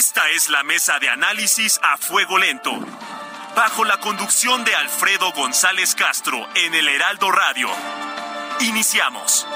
Esta es la mesa de análisis a fuego lento. Bajo la conducción de Alfredo González Castro en el Heraldo Radio. Iniciamos.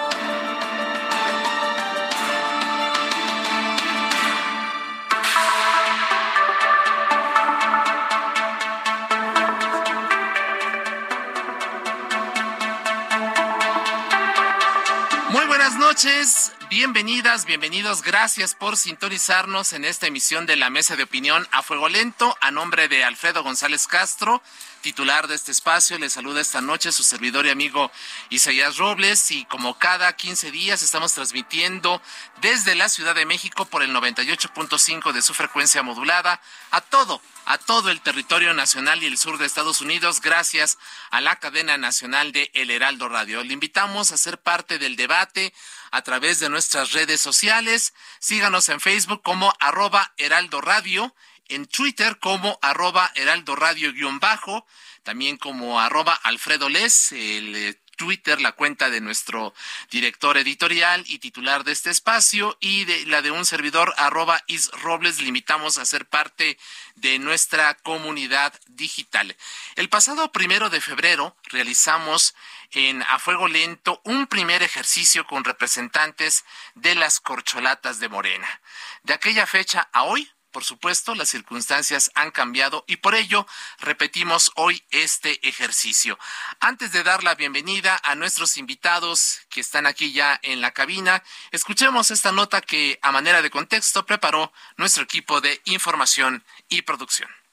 Muy buenas noches, bienvenidas, bienvenidos, gracias por sintonizarnos en esta emisión de la Mesa de Opinión a Fuego Lento, a nombre de Alfredo González Castro, titular de este espacio. Le saluda esta noche su servidor y amigo Isaías Robles y como cada 15 días estamos transmitiendo desde la Ciudad de México por el 98.5 de su frecuencia modulada a todo a todo el territorio nacional y el sur de Estados Unidos gracias a la cadena nacional de El Heraldo Radio. Le invitamos a ser parte del debate a través de nuestras redes sociales. Síganos en Facebook como arroba Heraldo Radio, en Twitter como arroba Heraldo Radio guion bajo, también como arroba Alfredo Les, el eh, Twitter, la cuenta de nuestro director editorial y titular de este espacio, y de la de un servidor, arroba Is Robles, limitamos a ser parte de nuestra comunidad digital. El pasado primero de febrero realizamos en A Fuego Lento un primer ejercicio con representantes de las corcholatas de Morena. De aquella fecha a hoy por supuesto, las circunstancias han cambiado y por ello repetimos hoy este ejercicio. Antes de dar la bienvenida a nuestros invitados que están aquí ya en la cabina, escuchemos esta nota que a manera de contexto preparó nuestro equipo de información y producción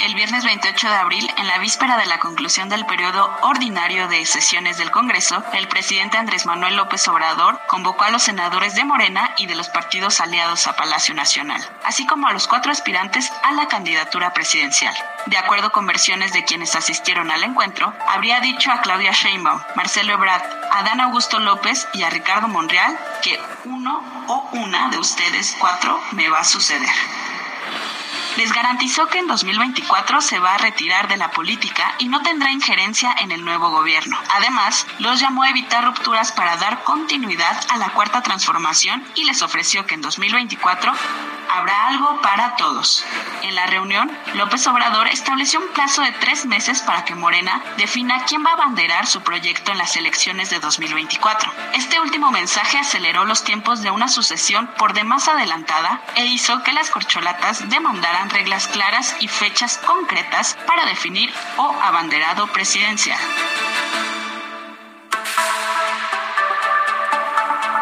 el viernes 28 de abril, en la víspera de la conclusión del periodo ordinario de sesiones del Congreso, el presidente Andrés Manuel López Obrador convocó a los senadores de Morena y de los partidos aliados a Palacio Nacional, así como a los cuatro aspirantes a la candidatura presidencial. De acuerdo con versiones de quienes asistieron al encuentro, habría dicho a Claudia Sheinbaum, Marcelo Ebrard, a Dan Augusto López y a Ricardo Monreal que uno o una de ustedes cuatro me va a suceder les garantizó que en 2024 se va a retirar de la política y no tendrá injerencia en el nuevo gobierno. Además, los llamó a evitar rupturas para dar continuidad a la cuarta transformación y les ofreció que en 2024 habrá algo para todos. En la reunión, López Obrador estableció un plazo de tres meses para que Morena defina quién va a abanderar su proyecto en las elecciones de 2024. Este último mensaje aceleró los tiempos de una sucesión por demás adelantada e hizo que las corcholatas demandaran reglas claras y fechas concretas para definir o abanderado presidencial.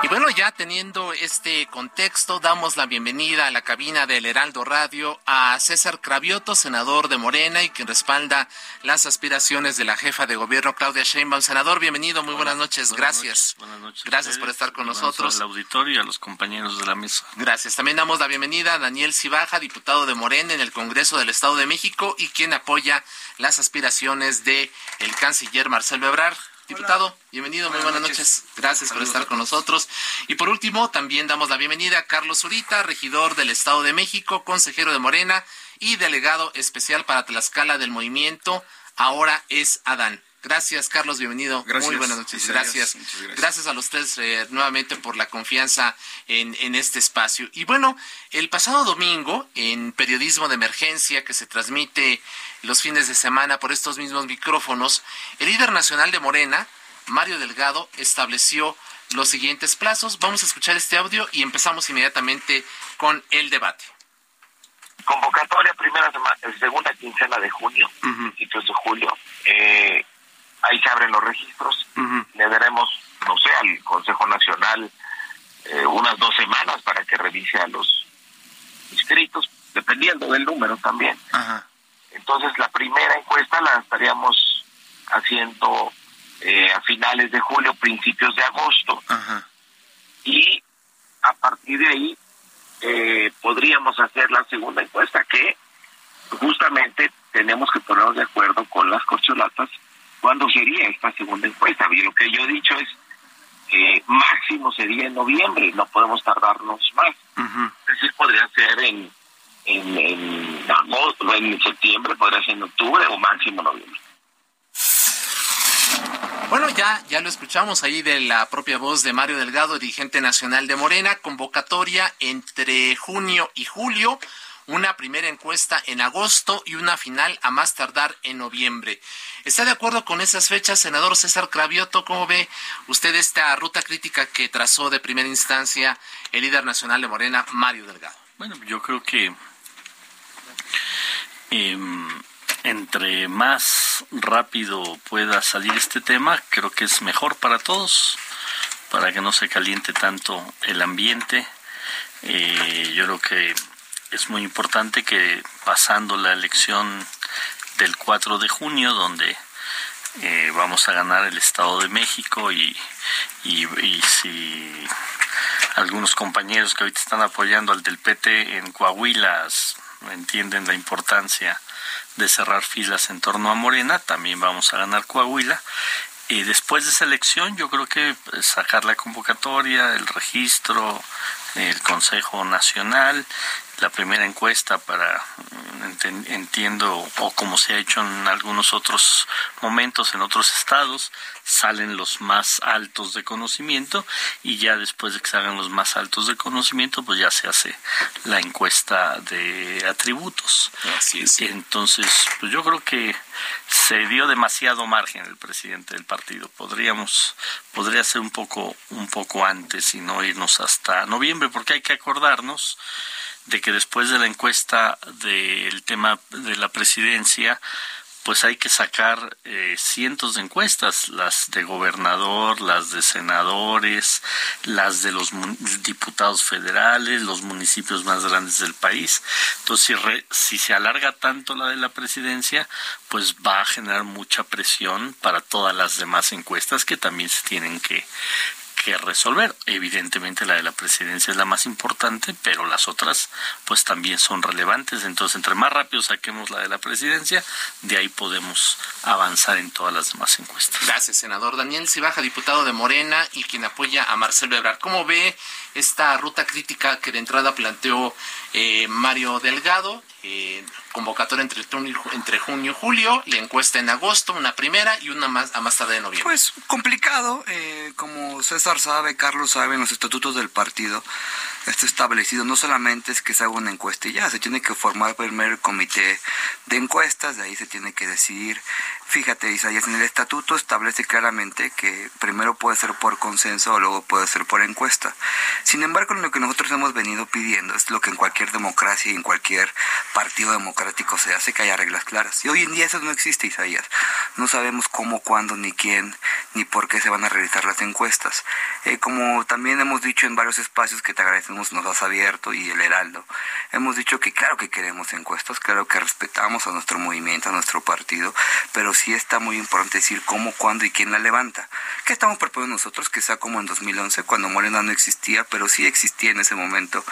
Y bueno, ya teniendo este contexto, damos la bienvenida a la cabina del Heraldo Radio a César Cravioto, senador de Morena y quien respalda las aspiraciones de la jefa de gobierno Claudia Sheinbaum. Senador, bienvenido, muy buenas noches, gracias. buenas noches. Gracias por estar con nosotros. Al auditorio y a los compañeros de la mesa. Gracias. También damos la bienvenida a Daniel Cibaja, diputado de Morena en el Congreso del Estado de México y quien apoya las aspiraciones de el canciller Marcelo Ebrard. Diputado, bienvenido, muy buenas noches. Gracias por estar con nosotros. Y por último, también damos la bienvenida a Carlos Zurita, regidor del Estado de México, consejero de Morena y delegado especial para Tlaxcala del movimiento. Ahora es Adán. Gracias, Carlos, bienvenido. Muy buenas noches. Gracias. gracias. a los tres eh, nuevamente por la confianza en, en este espacio. Y bueno, el pasado domingo, en Periodismo de Emergencia, que se transmite los fines de semana por estos mismos micrófonos, el líder nacional de Morena, Mario Delgado, estableció los siguientes plazos. Vamos a escuchar este audio y empezamos inmediatamente con el debate. Convocatoria primera semana, segunda quincena de junio, principios de julio. Eh, ahí se abren los registros. Le daremos, no sé, al Consejo Nacional eh, unas dos semanas para que revise a los inscritos, dependiendo del número también. Ajá. Entonces la primera encuesta la estaríamos haciendo eh, a finales de julio, principios de agosto. Y a partir de ahí eh, podríamos hacer la segunda encuesta, que justamente tenemos que ponernos de acuerdo con las corcholatas cuándo sería esta segunda encuesta. Y lo que yo he dicho es que máximo sería en noviembre, no podemos tardarnos más. Es decir, podría ser en, en, en agosto, en septiembre, podría ser en octubre o máximo noviembre. Bueno, ya, ya lo escuchamos ahí de la propia voz de Mario Delgado, dirigente nacional de Morena, convocatoria entre junio y julio, una primera encuesta en agosto y una final a más tardar en noviembre. ¿Está de acuerdo con esas fechas, senador César Cravioto? ¿Cómo ve usted esta ruta crítica que trazó de primera instancia el líder nacional de Morena, Mario Delgado? Bueno, yo creo que em, entre más rápido pueda salir este tema, creo que es mejor para todos, para que no se caliente tanto el ambiente. Eh, yo creo que es muy importante que pasando la elección del 4 de junio, donde eh, vamos a ganar el Estado de México y, y, si algunos compañeros que ahorita están apoyando al del PT en Coahuila entienden la importancia de cerrar filas en torno a Morena, también vamos a ganar Coahuila. Y después de esa elección, yo creo que pues, sacar la convocatoria, el registro, el Consejo Nacional la primera encuesta para entiendo o como se ha hecho en algunos otros momentos en otros estados salen los más altos de conocimiento y ya después de que salgan los más altos de conocimiento pues ya se hace la encuesta de atributos Así es. entonces pues yo creo que se dio demasiado margen el presidente del partido podríamos podría ser un poco un poco antes y no irnos hasta noviembre porque hay que acordarnos de que después de la encuesta del tema de la presidencia, pues hay que sacar eh, cientos de encuestas, las de gobernador, las de senadores, las de los diputados federales, los municipios más grandes del país. Entonces, si, si se alarga tanto la de la presidencia, pues va a generar mucha presión para todas las demás encuestas que también se tienen que, resolver. Evidentemente la de la presidencia es la más importante, pero las otras pues también son relevantes. Entonces, entre más rápido saquemos la de la presidencia, de ahí podemos avanzar en todas las demás encuestas. Gracias, senador. Daniel Cibaja, diputado de Morena y quien apoya a Marcelo Ebrard. ¿Cómo ve esta ruta crítica que de entrada planteó eh, Mario Delgado? Eh, convocatoria entre, entre junio y julio, la encuesta en agosto, una primera y una más a más tarde de noviembre. Pues complicado, eh, como César sabe, Carlos sabe, en los estatutos del partido está establecido, no solamente es que se haga una encuesta y ya, se tiene que formar primero comité de encuestas, de ahí se tiene que decidir. Fíjate, Isaías, en el estatuto establece claramente que primero puede ser por consenso o luego puede ser por encuesta. Sin embargo, lo que nosotros hemos venido pidiendo es lo que en cualquier democracia y en cualquier partido democrático se hace, que haya reglas claras. Y hoy en día eso no existe, Isaías. No sabemos cómo, cuándo, ni quién, ni por qué se van a realizar las encuestas. Eh, como también hemos dicho en varios espacios que te agradecemos, nos has abierto y el Heraldo, hemos dicho que claro que queremos encuestas, claro que respetamos a nuestro movimiento, a nuestro partido, pero sí está muy importante decir cómo, cuándo y quién la levanta. ¿Qué estamos proponiendo nosotros? Que sea como en 2011, cuando Morena no existía, pero sí existía en ese momento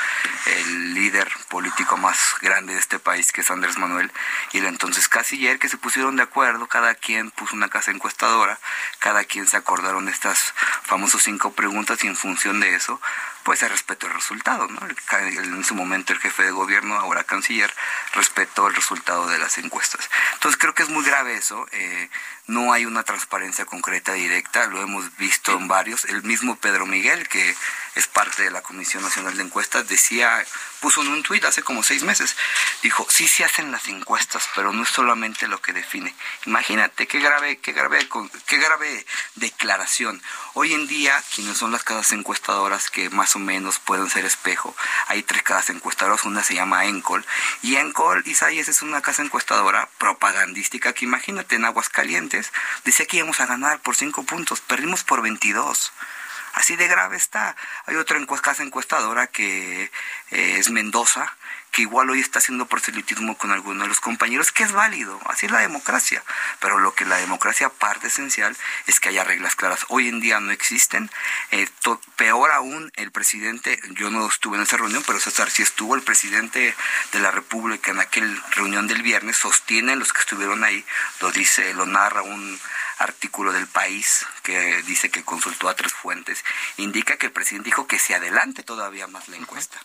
el líder político más grande de este país, que es Andrés Manuel, y el entonces canciller, que se pusieron de acuerdo, cada quien puso una casa encuestadora, cada quien se acordaron de estas famosas cinco preguntas y en función de eso, pues se respetó el resultado. ¿no? En su momento el jefe de gobierno, ahora canciller, respetó el resultado de las encuestas. Entonces creo que es muy grave eso. Eh, no hay una transparencia concreta directa, lo hemos visto en varios. El mismo Pedro Miguel, que es parte de la Comisión Nacional de Encuestas, decía, puso en un tuit hace como seis meses, dijo, sí se hacen las encuestas, pero no es solamente lo que define. Imagínate qué grave, qué grave, qué grave declaración. Hoy en día, quienes son las casas encuestadoras que más o menos pueden ser espejo, hay tres casas encuestadoras, una se llama Encol, y Encol, Isaías, es una casa encuestadora propagandística que imagínate en Aguascalientes, decía que íbamos a ganar por cinco puntos, perdimos por 22. Así de grave está. Hay otra casa encuestadora que eh, es Mendoza, que igual hoy está haciendo proselitismo con alguno de los compañeros, que es válido, así es la democracia, pero lo que la democracia parte esencial es que haya reglas claras. Hoy en día no existen, eh, peor aún el presidente, yo no estuve en esa reunión, pero César sí estuvo, el presidente de la República en aquella reunión del viernes, sostiene los que estuvieron ahí, lo dice, lo narra un artículo del país que dice que consultó a tres fuentes, indica que el presidente dijo que se adelante todavía más la encuesta.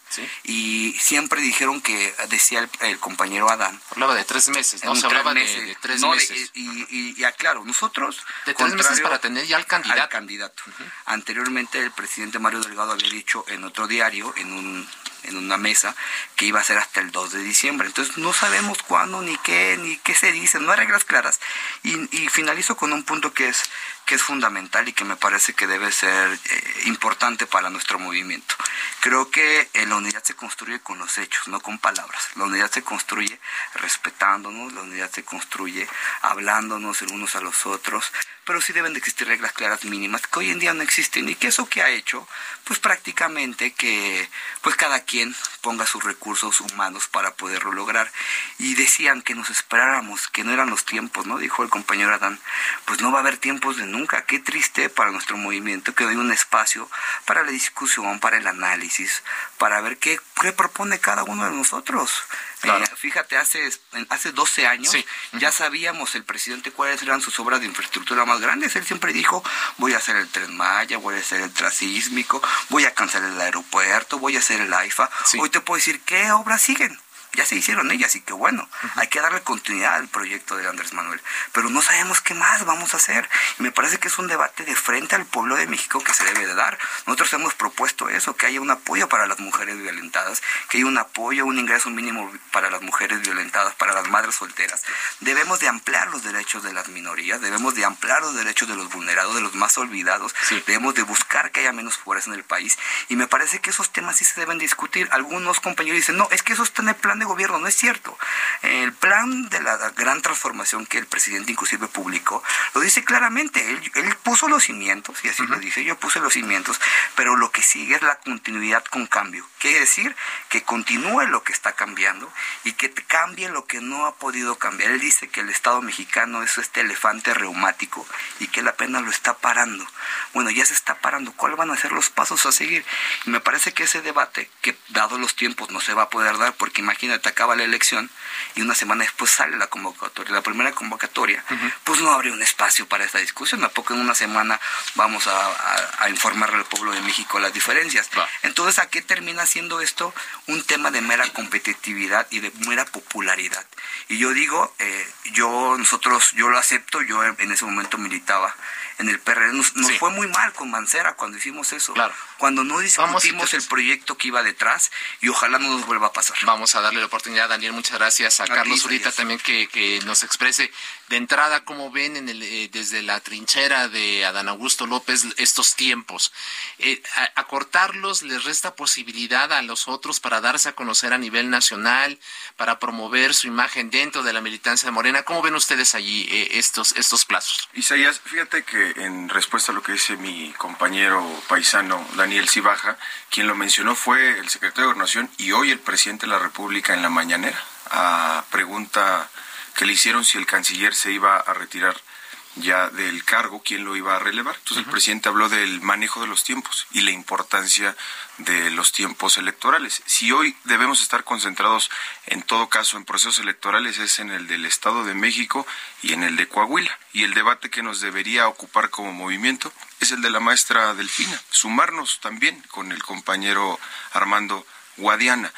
Y siempre dijeron que, decía el, compañero Adán. Hablaba de tres meses, ¿no? Se hablaba de, tres meses. y, y, aclaro, nosotros... De tres meses para tener ya al candidato. candidato. Anteriormente el presidente Mario Delgado había dicho en otro diario, en un en una mesa que iba a ser hasta el 2 de diciembre. Entonces no sabemos cuándo, ni qué, ni qué se dice, no hay reglas claras. Y, y finalizo con un punto que es que es fundamental y que me parece que debe ser eh, importante para nuestro movimiento. Creo que eh, la unidad se construye con los hechos, no con palabras. La unidad se construye respetándonos, la unidad se construye hablándonos el unos a los otros, pero sí deben de existir reglas claras mínimas que hoy en día no existen y que eso que ha hecho, pues prácticamente que pues cada quien ponga sus recursos humanos para poderlo lograr. Y decían que nos esperáramos, que no eran los tiempos, ¿no? Dijo el compañero Adán, pues no va a haber tiempos de nunca. Qué triste para nuestro movimiento que doy un espacio para la discusión, para el análisis, para ver qué propone cada uno de nosotros. Eh, fíjate, hace, hace 12 años ya sabíamos el presidente cuáles eran sus obras de infraestructura más grandes. Él siempre dijo, voy a hacer el Tren Maya, voy a hacer el Trasísmico, voy a cancelar el aeropuerto, voy a hacer el AIFA. Hoy te puedo decir qué obras siguen ya se hicieron ellas y que bueno, hay que darle continuidad al proyecto de Andrés Manuel, pero no sabemos qué más vamos a hacer. Y me parece que es un debate de frente al pueblo de México que se debe de dar. Nosotros hemos propuesto eso, que haya un apoyo para las mujeres violentadas, que haya un apoyo, un ingreso mínimo para las mujeres violentadas, para las madres solteras. Debemos de ampliar los derechos de las minorías, debemos de ampliar los derechos de los vulnerados, de los más olvidados, debemos de buscar que haya menos pobreza en el país. Y me parece que esos temas sí se deben discutir. Algunos compañeros dicen, no, es que eso está en el plan de gobierno, no es cierto. El plan de la gran transformación que el presidente inclusive publicó, lo dice claramente, él, puso los cimientos, y así lo dice, yo puse los cimientos, pero lo que sigue es la continuidad con cambio. Quiere decir que continúe lo que está cambiando y que cambie lo que no ha podido cambiar. Él dice que el Estado mexicano es este elefante reumático y que la pena lo está parando. Bueno, ya se está parando. ¿Cuáles van a ser los pasos a seguir? Y me parece que ese debate, que dado los tiempos no se va a poder dar, porque imagínate, te acaba la elección y una semana después sale la convocatoria, la primera convocatoria, pues no abre un espacio para esta discusión. Tampoco en una semana vamos a, informar al pueblo de México las diferencias. Entonces, ¿a qué termina siendo esto? Un tema de mera competitividad y de mera popularidad. Y yo digo, eh, yo, nosotros, yo lo acepto, yo en ese momento militaba en el PRD. Nos, fue muy mal con Mancera cuando hicimos eso. Claro. Cuando no discutimos el proyecto que iba detrás y ojalá no nos vuelva a pasar. Vamos a darle la oportunidad, Daniel. Muchas gracias a, Carlos Zurita también que, que, nos exprese de entrada cómo ven en el, eh, desde la trinchera de Adán Augusto López estos tiempos. Eh, acortarlos les resta posibilidad a los otros para darse a conocer a nivel nacional, para promover su imagen dentro de la militancia de Morena. ¿Cómo ven ustedes allí eh, estos, estos plazos? Isaías, fíjate que en respuesta a lo que dice mi compañero paisano Daniel Cibaja, quien lo mencionó fue el secretario de Gobernación y hoy el presidente de la República en la mañanera, a pregunta que le hicieron si el canciller se iba a retirar ya del cargo, quién lo iba a relevar. Entonces el presidente habló del manejo de los tiempos y la importancia de los tiempos electorales. Si hoy debemos estar concentrados en todo caso en procesos electorales es en el del Estado de México y en el de Coahuila. Y el debate que nos debería ocupar como movimiento es el de la maestra Delfina. Sumarnos también con el compañero Armando Guadiana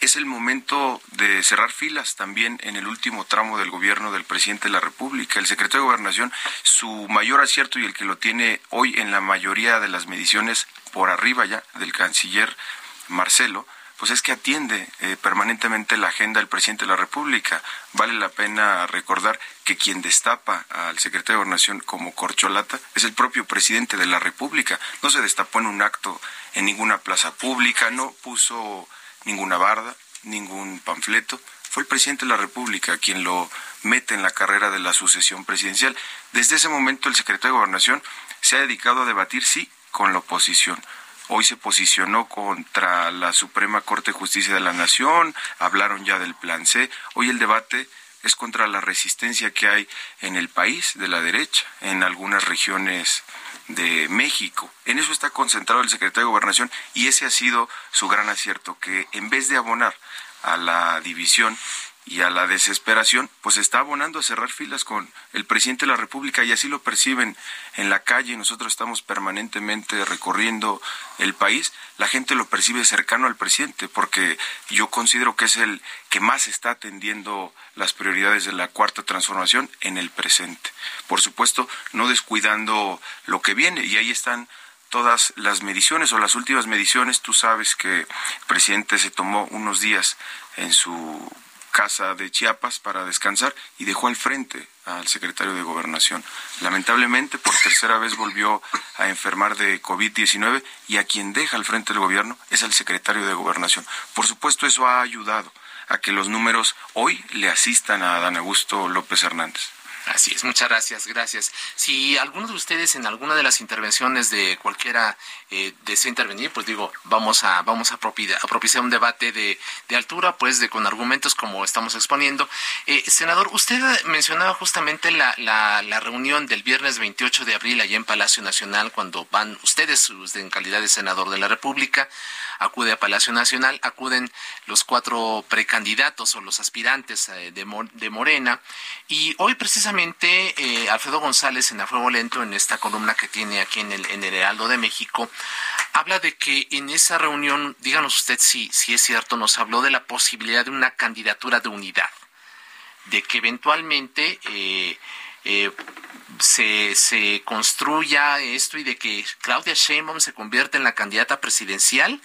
es el momento de cerrar filas también en el último tramo del gobierno del presidente de la República. El secretario de Gobernación, su mayor acierto y el que lo tiene hoy en la mayoría de las mediciones por arriba ya del canciller Marcelo, pues es que atiende eh, permanentemente la agenda del presidente de la República. Vale la pena recordar que quien destapa al secretario de Gobernación como corcholata es el propio presidente de la República. No se destapó en un acto en ninguna plaza pública, no puso ninguna barda, ningún panfleto. Fue el presidente de la República quien lo mete en la carrera de la sucesión presidencial. Desde ese momento el secretario de Gobernación se ha dedicado a debatir, sí, con la oposición. hoy se posicionó contra la Suprema Corte de Justicia de la Nación, hablaron ya del plan C. Hoy el debate es contra la resistencia que hay en el país de la derecha, en algunas regiones de México. En eso está concentrado el secretario de Gobernación y ese ha sido su gran acierto, que en vez de abonar a la división y a la desesperación, pues está abonando a cerrar filas con el presidente de la República y así lo perciben en la calle. Nosotros estamos permanentemente recorriendo el país. La gente lo percibe cercano al presidente porque yo considero que es el que más está atendiendo las prioridades de la cuarta transformación en el presente. Por supuesto, no descuidando lo que viene y ahí están todas las mediciones o las últimas mediciones. Tú sabes que el presidente se tomó unos días en su casa de Chiapas para descansar y dejó al frente al secretario de Gobernación. Lamentablemente, por tercera vez volvió a enfermar de COVID-19 y a quien deja al frente del gobierno es al secretario de Gobernación. Por supuesto, eso ha ayudado a que los números hoy le asistan a Dan Augusto López Hernández. Así es, muchas gracias, gracias. Si alguno de ustedes en alguna de las intervenciones de cualquiera eh, desea intervenir, pues digo, vamos a vamos a, propiciar un debate de, de, altura, pues de con argumentos como estamos exponiendo. Eh, senador, usted mencionaba justamente la, la, la, reunión del viernes 28 de abril allá en Palacio Nacional, cuando van ustedes en calidad de senador de la República acude a Palacio Nacional, acuden los cuatro precandidatos o los aspirantes eh, de, Morena. Y hoy precisamente eh, Alfredo González en A Fuego Lento, en esta columna que tiene aquí en el, en el Heraldo de México, habla de que en esa reunión, díganos usted si, si es cierto, nos habló de la posibilidad de una candidatura de unidad, de que eventualmente... Eh, se, se, construya esto y de que Claudia Sheinbaum se convierta en la candidata presidencial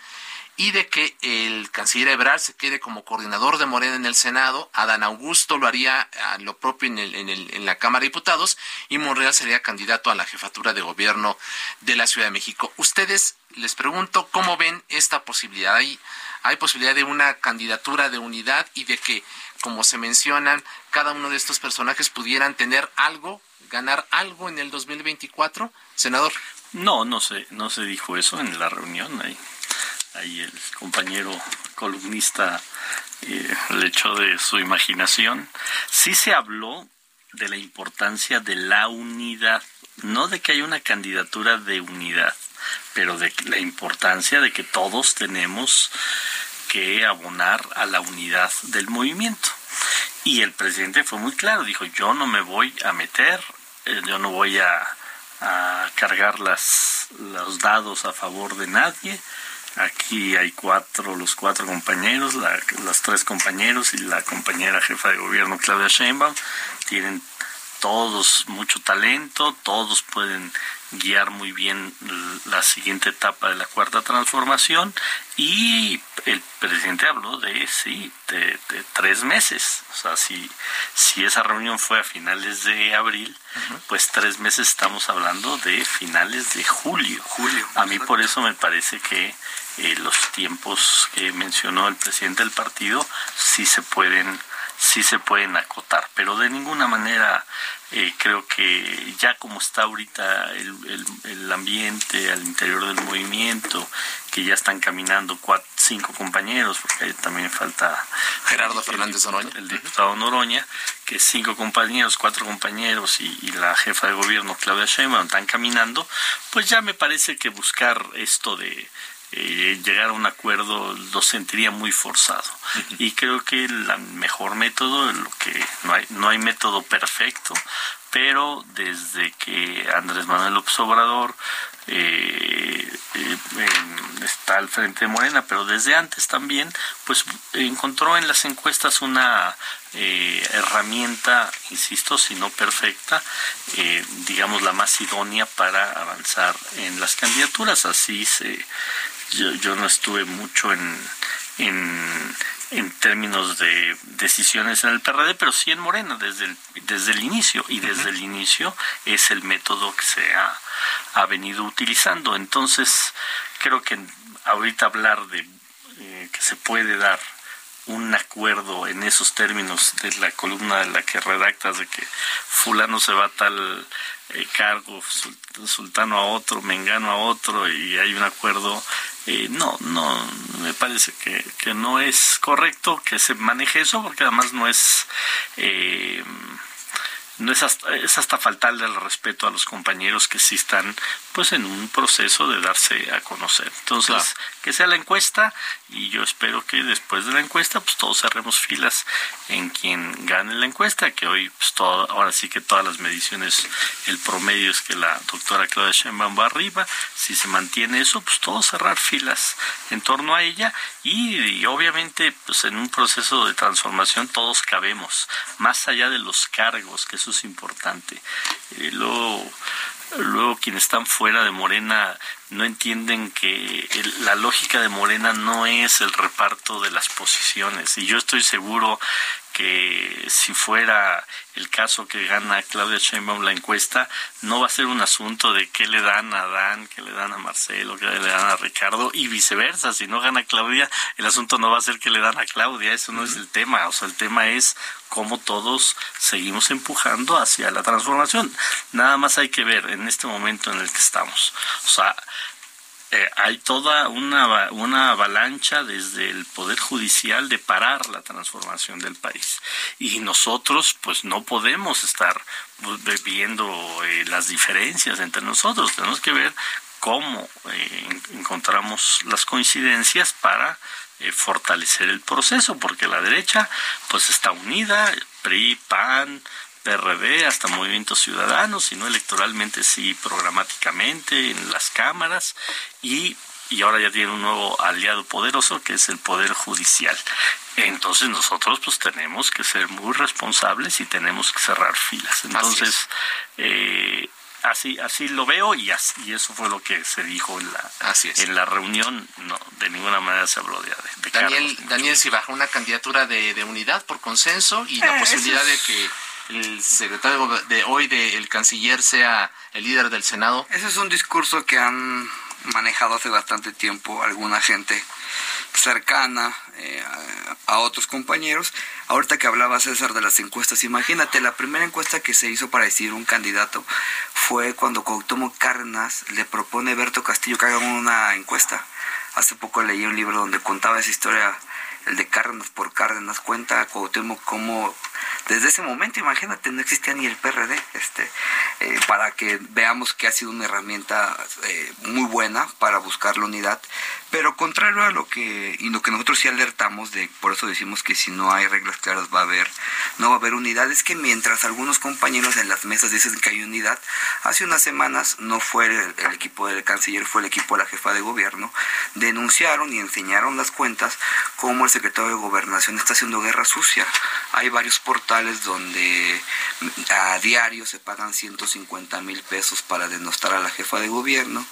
y de que el canciller Ebrard se quede como coordinador de Morena en el Senado, Adán Augusto lo haría a lo propio en, el, en, el, en la Cámara de Diputados y Monreal sería candidato a la jefatura de gobierno de la Ciudad de México. Ustedes, les pregunto, ¿cómo ven esta posibilidad? ¿Hay, hay posibilidad de una candidatura de unidad y de que, como se mencionan, cada uno de estos personajes pudieran tener algo, ganar algo en el 2024? Senador. No, no se, no se dijo eso en la reunión. Ahí ahí el compañero columnista eh, le echó de su imaginación. Sí se habló de la importancia de la unidad, no de que haya una candidatura de unidad, pero de la importancia de que todos tenemos que abonar a la unidad del movimiento. Y el presidente fue muy claro, dijo, yo no me voy a meter, eh, yo no voy a, a cargar las, los dados a favor de nadie, Aquí hay cuatro, los cuatro compañeros, la, los tres compañeros y la compañera jefa de gobierno Claudia Sheinbaum. Tienen todos mucho talento, todos pueden guiar muy bien la siguiente etapa de la cuarta transformación y el presidente habló de sí de, tres meses. O sea si si esa reunión fue a finales de abril pues tres meses estamos hablando de finales de julio. Julio a mí por eso me parece que eh, los tiempos que mencionó el presidente del partido sí se pueden sí se pueden acotar, pero de ninguna manera eh, creo que ya como está ahorita el, el, ambiente al interior del movimiento, que ya están caminando cuatro, cinco compañeros, porque también falta Gerardo Fernández Noroña, el diputado Noroña, que cinco compañeros, cuatro compañeros y, y, la jefa de gobierno Claudia Sheinbaum están caminando, pues ya me parece que buscar esto de eh, llegar a un acuerdo lo sentiría muy forzado. Y creo que el mejor método, lo que no hay, no hay método perfecto, pero desde que Andrés Manuel López Obrador eh, eh, está al frente de Morena, pero desde antes también, pues encontró en las encuestas una herramienta, insisto, si no perfecta, digamos la más idónea para avanzar en las candidaturas. Así se, yo, yo no estuve mucho en, en, en, términos de decisiones en el PRD, pero sí en Morena desde el, desde el inicio. Y desde el inicio es el método que se ha, ha venido utilizando. Entonces, creo que ahorita hablar de eh, que se puede dar un acuerdo en esos términos de la columna de la que redactas de que fulano se va a tal eh, cargo, sultano a otro, mengano a otro y hay un acuerdo, eh, no, no, me parece que, que, no es correcto que se maneje eso porque además no es... Eh, no es hasta, es hasta faltarle el respeto a los compañeros que sí están pues en un proceso de darse a conocer. Entonces, que sea la encuesta y yo espero que después de la encuesta pues todos cerremos filas en quien gane la encuesta, que hoy pues todo, ahora sí que todas las mediciones el promedio es que la doctora Claudia Sheinbaum va arriba, si se mantiene eso pues todos cerrar filas en torno a ella y, obviamente pues en un proceso de transformación todos cabemos, más allá de los cargos, que eso es importante. Eh, luego luego quienes están fuera de Morena no entienden que la lógica de Morena no es el reparto de las posiciones. Y yo estoy seguro que si fuera el caso que gana Claudia Sheinbaum la encuesta, no va a ser un asunto de qué le dan a Dan, qué le dan a Marcelo, qué le dan a Ricardo y viceversa. Si no gana Claudia, el asunto no va a ser qué le dan a Claudia, eso no es el tema. O sea, el tema es cómo todos seguimos empujando hacia la transformación. Nada más hay que ver en este momento en el que estamos. O sea, eh, hay toda una, una avalancha desde el Poder Judicial de parar la transformación del país. Y nosotros pues no podemos estar viendo eh, las diferencias entre nosotros. Tenemos que ver cómo eh, encontramos las coincidencias para fortalecer el proceso, porque la derecha pues está unida, PRI, PAN, PRD, hasta Movimientos Ciudadanos, sino electoralmente sí programáticamente en las cámaras y, y ahora ya tiene un nuevo aliado poderoso que es el Poder Judicial. Entonces nosotros pues tenemos que ser muy responsables y tenemos que cerrar filas. Entonces, eh, así así lo veo y así, eso fue lo que se dijo en la en la reunión. No de ninguna manera se habló de, de Daniel Daniel si baja una candidatura de, de, unidad por consenso y la eh, posibilidad de que el secretario de hoy del canciller sea el líder del Senado? Ese es un discurso que han manejado hace bastante tiempo alguna gente cercana eh, a, otros compañeros. Ahorita que hablaba César de las encuestas, imagínate, la primera encuesta que se hizo para decidir un candidato fue cuando Cuauhtémoc Cárdenas le propone a Berto Castillo que haga una encuesta. Hace poco leí un libro donde contaba esa historia, el de Cárdenas por Cárdenas, cuenta Cuauhtémoc cómo desde ese momento, imagínate, no existía ni el PRD, este, eh, para que veamos que ha sido una herramienta eh, muy buena para buscar la unidad, pero contrario a lo que, y lo que nosotros sí alertamos, de, por eso decimos que si no hay reglas claras va a haber, no va a haber unidad, es que mientras algunos compañeros en las mesas dicen que hay unidad, hace unas semanas no fue el, el equipo del canciller, fue el equipo de la jefa de gobierno, denunciaron y enseñaron las cuentas como el secretario de gobernación está haciendo guerra sucia. Hay varios portales donde a diario se pagan 150 mil pesos para denostar a la jefa de gobierno,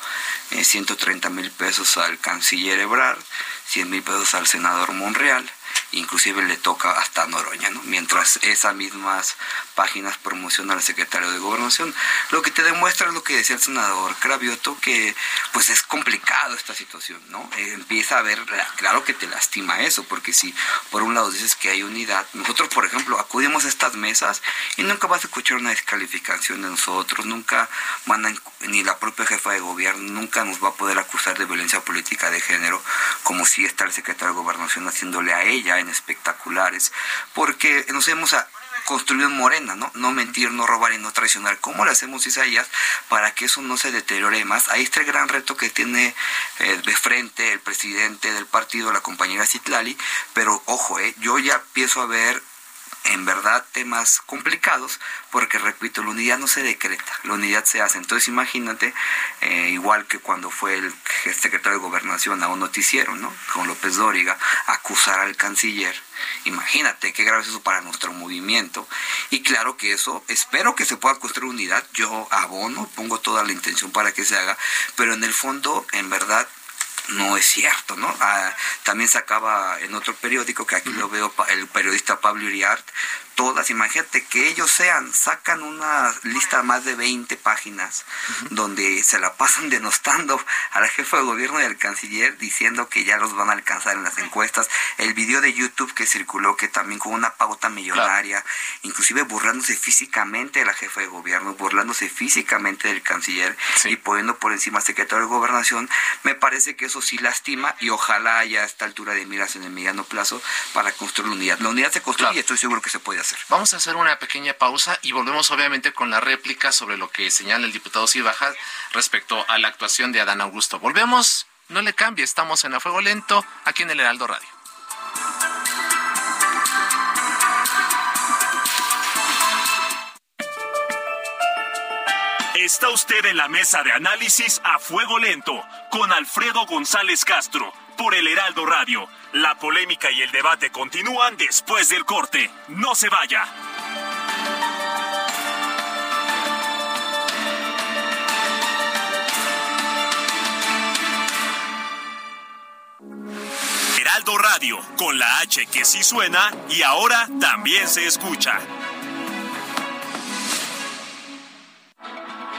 130 eh, mil pesos al canciller Ebrard, 100 mil pesos al senador Monreal inclusive le toca hasta Noroña, ¿no? mientras esas mismas páginas promocionan al secretario de Gobernación, lo que te demuestra lo que decía el senador Cravioto, que pues es complicado esta situación, ¿no? Eh, empieza a ver, claro que te lastima eso, porque si por un lado dices que hay unidad, nosotros por ejemplo acudimos a estas mesas y nunca vas a escuchar una descalificación de nosotros, nunca van a, ni la propia jefa de gobierno, nunca nos va a poder acusar de violencia política de género, como si está el secretario de Gobernación haciéndole a ella en espectaculares, porque nos hemos construido en Morena, ¿no? No mentir, no robar y no traicionar. ¿Cómo le hacemos, Isaías, para que eso no se deteriore más? Ahí está el gran reto que tiene eh, de frente el presidente del partido, la compañera Citlali, pero ojo, eh, yo ya empiezo a ver en verdad temas complicados, porque repito, la unidad no se decreta, la unidad se hace. Entonces imagínate, eh, igual que cuando fue el secretario de gobernación a un noticiero, ¿no? Con López Dóriga, acusar al canciller. Imagínate qué grave es eso para nuestro movimiento. Y claro que eso, espero que se pueda construir unidad. Yo abono, pongo toda la intención para que se haga, pero en el fondo, en verdad, no es cierto, ¿no? Ah, también sacaba en otro periódico, que aquí lo veo, el periodista Pablo Iriart, todas, imagínate que ellos sean, sacan una lista más de 20 páginas donde se la pasan denostando a la jefa de gobierno y al canciller diciendo que ya los van a alcanzar en las encuestas, el video de YouTube que circuló que también con una pauta millonaria, inclusive burlándose físicamente de la jefa de gobierno, burlándose físicamente del canciller y poniendo por encima al secretario de gobernación, me parece que eso sí lastima y ojalá haya a esta altura de miras en el mediano plazo para construir la unidad. La unidad se construye y estoy seguro que se puede hacer. Vamos a hacer una pequeña pausa y volvemos obviamente con la réplica sobre lo que señala el diputado Cibaja respecto a la actuación de Adán Augusto. Volvemos, no le cambie, estamos en a fuego lento aquí en el Heraldo Radio. Está usted en la mesa de análisis a fuego lento con Alfredo González Castro por el Heraldo Radio. La polémica y el debate continúan después del corte. No se vaya. Heraldo Radio, con la H que sí suena y ahora también se escucha.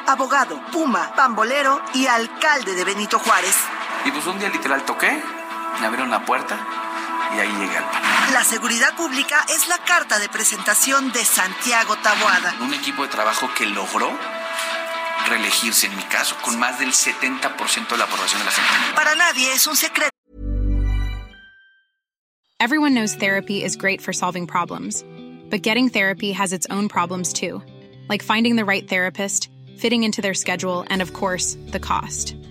abogado, puma, pambolero y alcalde de Benito Juárez. Y pues un día literal toqué, me abrieron la puerta y ahí llegué al pan. La seguridad pública es la carta de presentación de Santiago Taboada. Un equipo de trabajo que logró reelegirse en mi caso con más del 70% de la aprobación de la gente. Para nadie es un secreto. Everyone knows therapy is great for solving problems, but getting therapy has its own problems too, like finding the right therapist fitting into their schedule, and of course, the cost.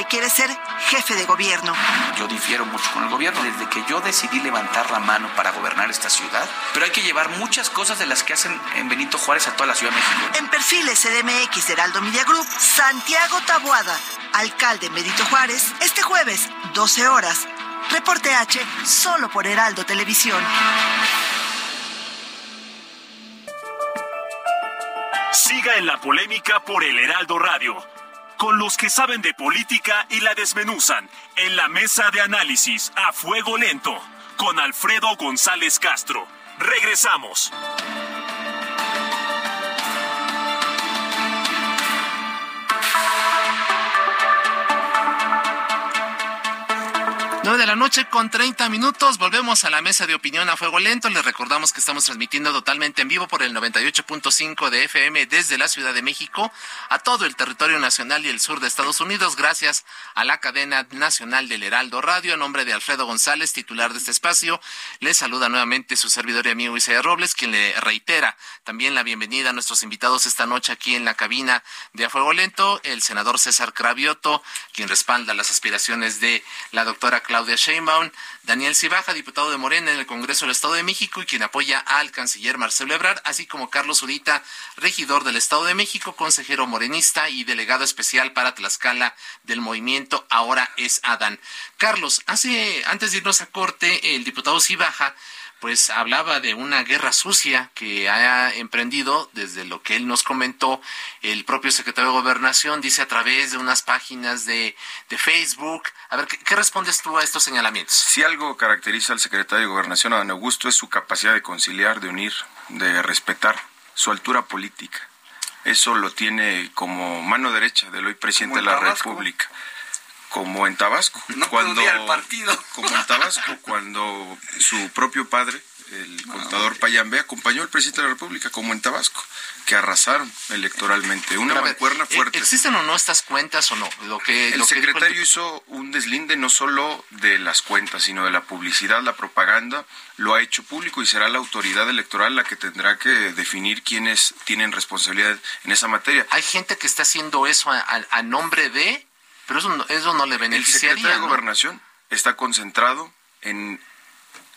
que quiere ser jefe de gobierno. Yo difiero mucho con el gobierno. Desde que yo decidí levantar la mano para gobernar esta ciudad, pero hay que llevar muchas cosas de las que hacen en Benito Juárez a toda la Ciudad de México. En perfiles CDMX de Heraldo Media Group, Santiago Tabuada, alcalde Benito Juárez, este jueves, 12 horas. Reporte H, solo por Heraldo Televisión. Siga en la polémica por el Heraldo Radio con los que saben de política y la desmenuzan en la mesa de análisis a fuego lento con Alfredo González Castro. Regresamos. 9 de la noche con 30 minutos. Volvemos a la mesa de opinión a fuego lento. Les recordamos que estamos transmitiendo totalmente en vivo por el 98.5 de FM desde la Ciudad de México a todo el territorio nacional y el sur de Estados Unidos, gracias a la cadena nacional del Heraldo Radio. A nombre de Alfredo González, titular de este espacio, les saluda nuevamente su servidor y amigo Isaías Robles, quien le reitera también la bienvenida a nuestros invitados esta noche aquí en la cabina de A Fuego Lento, el senador César Cravioto, quien respalda las aspiraciones de la doctora Claudia Sheinbaum, Daniel Cibaja, diputado de Morena en el Congreso del Estado de México y quien apoya al canciller Marcelo Ebrard, así como Carlos Urita, regidor del Estado de México, consejero morenista y delegado especial para Tlaxcala del movimiento Ahora es Adán. Carlos, hace antes de irnos a corte, el diputado Cibaja pues hablaba de una guerra sucia que ha emprendido desde lo que él nos comentó el propio secretario de Gobernación, dice a través de unas páginas de, Facebook. A ver, ¿qué, respondes tú a estos señalamientos? Si algo caracteriza al secretario de Gobernación, Adán Augusto, es su capacidad de conciliar, de unir, de respetar su altura política. Eso lo tiene como mano derecha del hoy presidente de la República como en Tabasco. cuando, partido. Como en Tabasco, cuando su propio padre, el contador Payambe, acompañó al presidente de la República, como en Tabasco, que arrasaron electoralmente. Una mancuerna ¿e-, fuerte. ¿Existen o no estas cuentas o no? Lo que, el secretario hizo un deslinde no solo de las cuentas, sino de la publicidad, la propaganda, lo ha hecho público y será la autoridad electoral la que tendrá que definir quiénes tienen responsabilidad en esa materia. Hay gente que está haciendo eso a nombre de pero eso no, eso no le beneficiaría. El secretario de Gobernación está concentrado en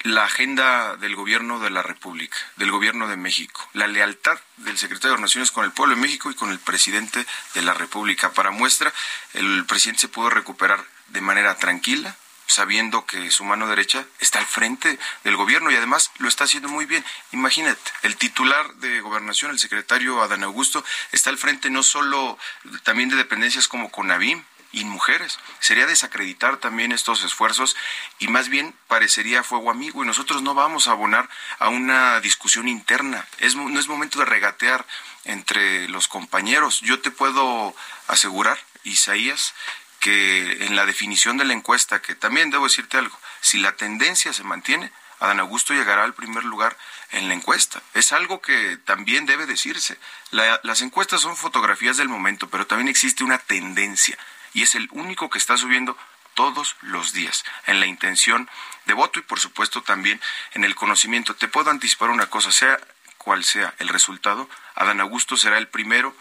la agenda del gobierno de la República, del gobierno de México. La lealtad del secretario de Gobernación es con el pueblo de México y con el presidente de la República. Para muestra, el presidente se pudo recuperar de manera tranquila, sabiendo que su mano derecha está al frente del gobierno y además lo está haciendo muy bien. Imagínate, el titular de gobernación, el secretario Adán Augusto, está al frente no solo también de dependencias como CONAVIM, y mujeres. Sería desacreditar también estos esfuerzos y más bien parecería fuego amigo y nosotros no vamos a abonar a una discusión interna. Es, no es momento de regatear entre los compañeros. Yo te puedo asegurar, Isaías, que en la definición de la encuesta, que también debo decirte algo, si la tendencia se mantiene, Adán Augusto llegará al primer lugar en la encuesta. Es algo que también debe decirse. las encuestas son fotografías del momento, pero también existe una tendencia y es el único que está subiendo todos los días en la intención de voto y por supuesto también en el conocimiento. Te puedo anticipar una cosa, sea cual sea el resultado, Adán Augusto será el primero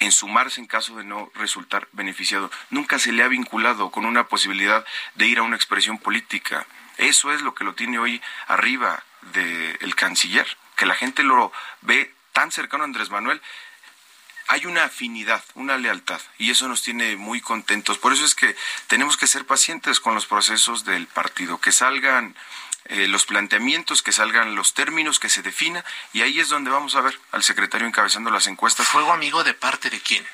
en sumarse en caso de no resultar beneficiado. Nunca se le ha vinculado con una posibilidad de ir a una expresión política. Eso es lo que lo tiene hoy arriba del canciller, que la gente lo ve tan cercano a Andrés Manuel hay una afinidad, una lealtad, y eso nos tiene muy contentos. Por eso es que tenemos que ser pacientes con los procesos del partido, que salgan eh, los planteamientos, que salgan los términos, que se defina, y ahí es donde vamos a ver al secretario encabezando las encuestas. ¿Fuego amigo de parte de quién?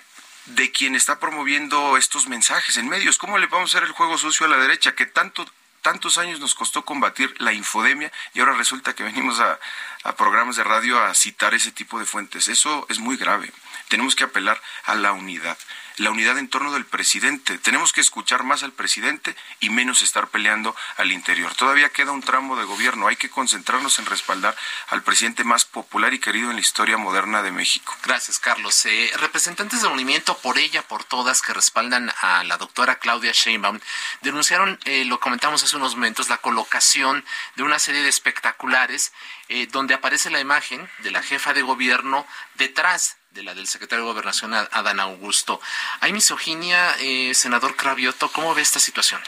De quien está promoviendo estos mensajes en medios. ¿Cómo le vamos a hacer el juego sucio a la derecha que tanto tantos años nos costó combatir la infodemia y ahora resulta que venimos a, a, programas de radio a citar ese tipo de fuentes. Eso es muy grave. Tenemos que apelar a la unidad, la unidad en torno del presidente. Tenemos que escuchar más al presidente y menos estar peleando al interior. Todavía queda un tramo de gobierno. Hay que concentrarnos en respaldar al presidente más popular y querido en la historia moderna de México. Gracias, Carlos. Eh, representantes del movimiento Por ella, por todas, que respaldan a la doctora Claudia Sheinbaum, denunciaron, eh, lo comentamos hace unos momentos, la colocación de una serie de espectaculares eh, donde aparece la imagen de la jefa de gobierno detrás de la del secretario de Gobernación, Adán Augusto. ¿Hay misoginia, eh, senador Cravioto? ¿Cómo ve esta situación?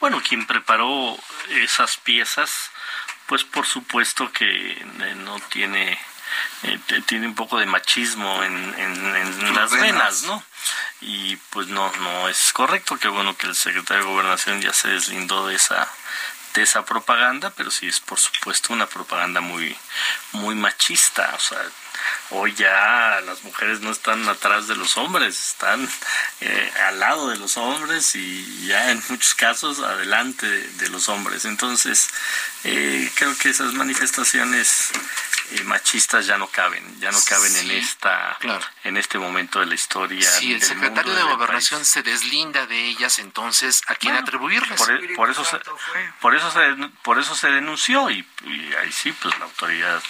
Bueno, quien preparó esas piezas, pues por supuesto que eh, no tiene eh, tiene un poco de machismo en, en, las venas, ¿no? Y pues no, no es correcto. Qué bueno que el secretario de Gobernación ya se deslindó de esa de esa propaganda, pero sí es por supuesto una propaganda muy muy machista, o sea, hoy ya las mujeres no están atrás de los hombres, están eh, al lado de los hombres y ya en muchos casos adelante de, los hombres. Entonces, eh, creo que esas manifestaciones eh, machistas ya no caben, ya no caben en esta en este momento de la historia. Si el secretario de Gobernación se deslinda de ellas, entonces ¿a quién atribuirles? Por, e, por, eso se, por eso se por eso se denunció y ahí sí pues la autoridad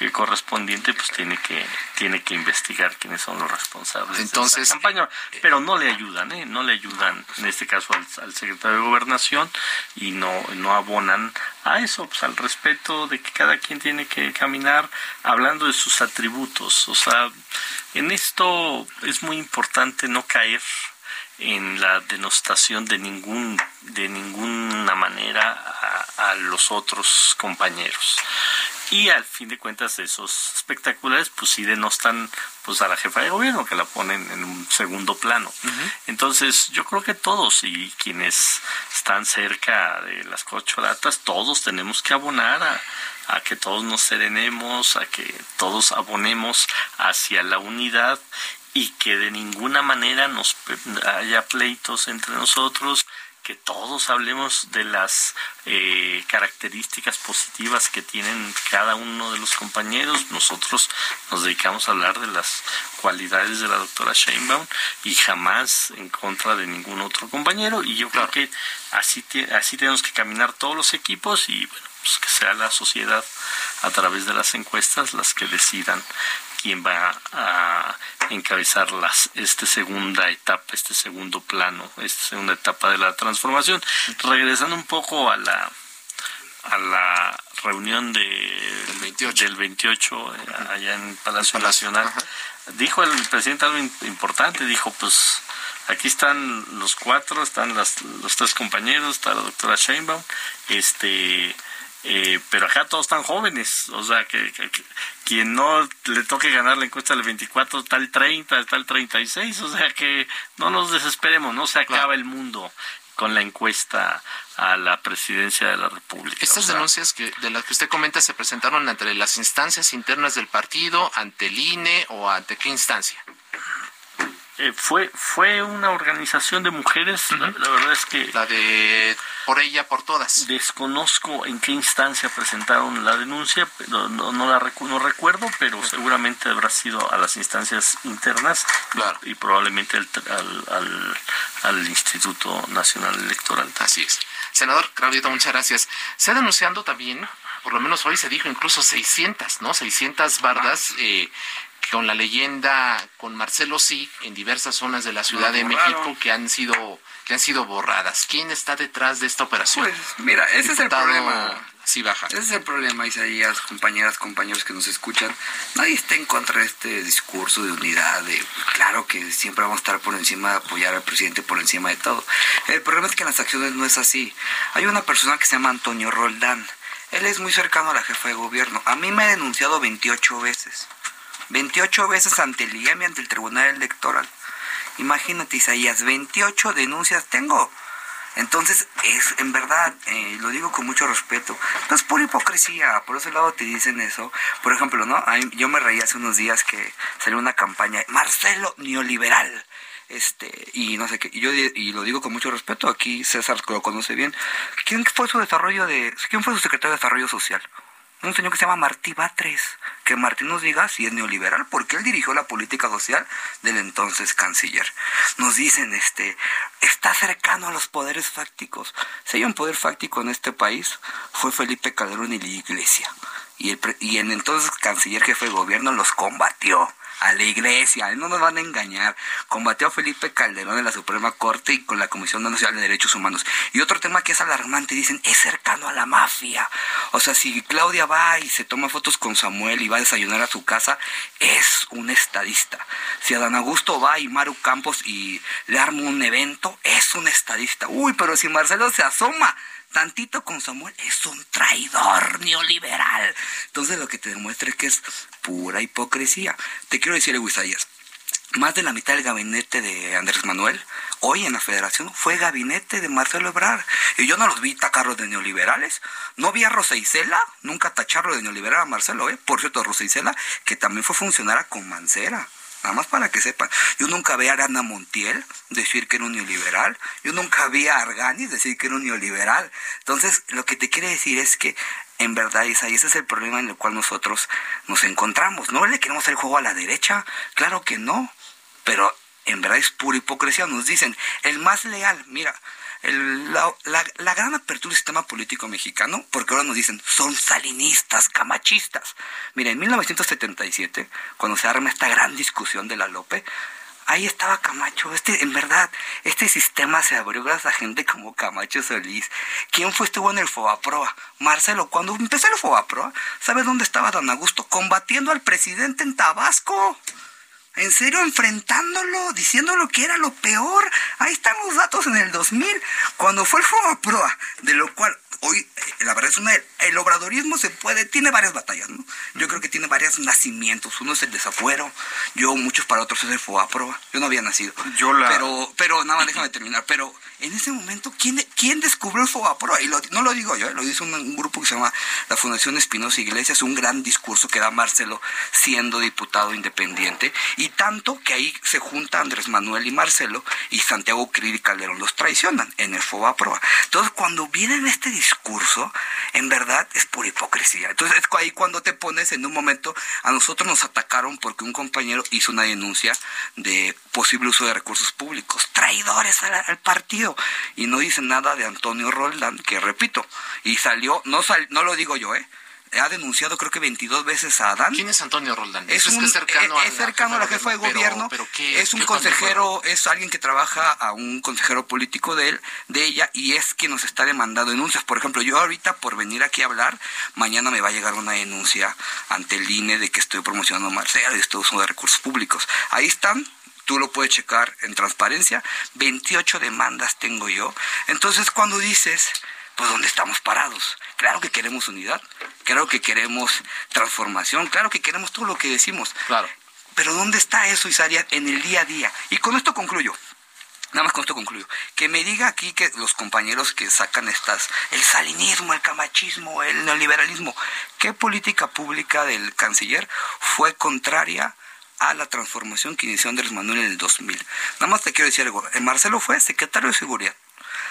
el correspondiente pues tiene que tiene que investigar quiénes son los responsables entonces campaña. pero no le ayudan ¿eh? no le ayudan en este caso al, secretario de gobernación y no no abonan a eso. Pues al respeto de que cada quien tiene que caminar hablando de sus atributos. O sea en esto es muy importante no caer en la denostación de ningún de ninguna manera a, a los otros compañeros y al fin de cuentas esos espectaculares pues sí denostan pues a la jefa de gobierno que la ponen en un segundo plano. Entonces yo creo que todos y quienes están cerca de las cocholatas, todos tenemos que abonar a, a que todos nos serenemos, a que todos abonemos hacia la unidad y que de ninguna manera nos haya pleitos entre nosotros, que todos hablemos de las eh, características positivas que tienen cada uno de los compañeros. Nosotros nos dedicamos a hablar de las cualidades de la doctora Sheinbaum y jamás en contra de ningún otro compañero. Y yo creo que así, así tenemos que caminar todos los equipos y bueno, pues que sea la sociedad a través de las encuestas las que decidan quién va a encabezar las, esta segunda etapa, este segundo plano, esta segunda etapa de la transformación. Regresando un poco a la a la reunión de, del 28, eh, allá en Palacio, Nacional, dijo el presidente algo importante, dijo pues aquí están los cuatro, están las, los tres compañeros, está la doctora Sheinbaum, este eh, pero acá todos están jóvenes, o sea, que, quien no le toque ganar la encuesta del 24 está el 30, está el 36, o sea que no nos desesperemos, no se acaba el mundo. con la encuesta a la presidencia de la República. Estas denuncias que, de las que usted comenta se presentaron ante las instancias internas del partido, ante el INE o ante qué instancia? Eh, fue fue una organización de mujeres, la, verdad es que... La de por ella, por todas. Desconozco en qué instancia presentaron la denuncia, no, no, la no recuerdo, pero seguramente habrá sido a las instancias internas y probablemente al, al, al, Instituto Nacional Electoral. Así es. Senador Claudito, muchas gracias. Se ha denunciando también por lo menos hoy se dijo incluso 600, ¿no? 600 bardas eh, con la leyenda con Marcelo Sí en diversas zonas de la Ciudad de México que han sido que han sido borradas. ¿Quién está detrás de esta operación? Pues mira, ese es el problema. Sí, baja. Ese es el problema, Isaías, compañeras, compañeros que nos escuchan. Nadie está en contra de este discurso de unidad, de claro que siempre vamos a estar por encima de apoyar al presidente por encima de todo. El problema es que en las acciones no es así. Hay una persona que se llama Antonio Roldán. Él es muy cercano a la jefa de gobierno. A mí me ha denunciado 28 veces. 28 veces ante el IEM y ante el Tribunal Electoral. Imagínate, Isaías, 28 denuncias tengo. Entonces, es en verdad, eh, lo digo con mucho respeto, no es por hipocresía, por ese lado te dicen eso. Por ejemplo, ¿no? Yo me reí hace unos días que salió una campaña, Marcelo neoliberal. Este, y no sé qué, y yo y lo digo con mucho respeto, aquí César lo conoce bien. ¿Quién fue su desarrollo de, quién fue su secretario de desarrollo social? Un señor que se llama Martí Batres, que Martín nos diga si es neoliberal, porque él dirigió la política social del entonces canciller. Nos dicen, este, está cercano a los poderes fácticos. Si hay un poder fáctico en este país, fue Felipe Calderón y la Iglesia. Y el, y el entonces canciller jefe de gobierno los combatió a la iglesia, no nos van a engañar. Combatió a Felipe Calderón en la Suprema Corte y con la Comisión Nacional de Derechos Humanos. Y otro tema que es alarmante, dicen, es cercano a la mafia. O sea, si Claudia va y se toma fotos con Samuel y va a desayunar a su casa, es un estadista. Si Adán Augusto va y Maru Campos y le arma un evento, es un estadista. Uy, pero si Marcelo se asoma tantito con Samuel, es un traidor neoliberal. Entonces lo que te demuestra es que es pura hipocresía. Te quiero decir, Isaías, más de la mitad del gabinete de Andrés Manuel, hoy en la federación, fue gabinete de Marcelo Ebrard. Y yo no los vi tacarlos de neoliberales. No vi a Rosa Isela, nunca tacharlo de neoliberal a Marcelo, ¿eh? Por cierto, Rosa Isela, que también fue funcionaria con Mancera. Nada más para que sepan. Yo nunca vi a Arana Montiel decir que era un neoliberal. Yo nunca vi a Arganis decir que era un neoliberal. Entonces, lo que te quiere decir es que en verdad, Isa, y ese es el problema en el cual nosotros nos encontramos. No le queremos el juego a la derecha, claro que no, pero en verdad es pura hipocresía. Nos dicen, el más leal, mira, la, gran apertura del sistema político mexicano, porque ahora nos dicen, son salinistas, camachistas. Mira, en 1977, cuando se arma esta gran discusión de la Lope, ahí estaba Camacho. Este, en verdad, este sistema se abrió gracias a gente como Camacho Solís. ¿Quién fue estuvo en el Fobaproa? Marcelo, cuando empezó el Fobaproa, ¿sabes dónde estaba Don Augusto? Combatiendo al presidente en Tabasco. En serio, enfrentándolo, diciéndolo que era lo peor. Ahí están los datos en el 2000, cuando fue el Fobaproa, de lo cual hoy, eh, la verdad es una, el obradorismo se puede, tiene varias batallas, ¿no? Yo creo que tiene varios nacimientos. Uno es el desafuero, yo, muchos para otros es el FOAPROA. Yo no había nacido. Yo la... Pero, pero, nada más déjame terminar. Pero en ese momento, ¿quién, quién descubrió el FOAPROA? Y no lo digo yo, ¿eh? lo dice un, grupo que se llama la Fundación Espinosa Iglesias, un gran discurso que da Marcelo siendo diputado independiente. Y tanto que ahí se junta Andrés Manuel y Marcelo y Santiago Krill y Calderón los traicionan en el FOAPROA. Entonces, cuando vienen este discurso, discurso, en verdad es pura hipocresía. Entonces es ahí cuando te pones en un momento, a nosotros nos atacaron porque un compañero hizo una denuncia de posible uso de recursos públicos, traidores al, partido, y no dicen nada de Antonio Roldán, que repito, y salió, no, sal, no lo digo yo, ¿eh? Ha denunciado creo que 22 veces a Adán. ¿Quién es Antonio Roldán? Es, un, cercano, es, cercano a la jefa de gobierno. es un consejero, es alguien que trabaja a un consejero político de él, de ella, y es quien nos está demandando denuncias. Por ejemplo, yo ahorita por venir aquí a hablar, mañana me va a llegar una denuncia ante el INE de que estoy promocionando Marcela y estoy usando de recursos públicos. Ahí están, tú lo puedes checar en transparencia, 28 demandas tengo yo. Entonces cuando dices, pues ¿dónde estamos parados? Claro que queremos unidad, claro que queremos transformación, claro que queremos todo lo que decimos. Claro. Pero ¿dónde está eso, Isaria, en el día a día? Y con esto concluyo. Nada más con esto concluyo. Que me diga aquí que los compañeros que sacan estas, el salinismo, el camachismo, el neoliberalismo, ¿qué política pública del canciller fue contraria a la transformación que inició Andrés Manuel en el 2000? Nada más te quiero decir algo. Marcelo fue secretario de Seguridad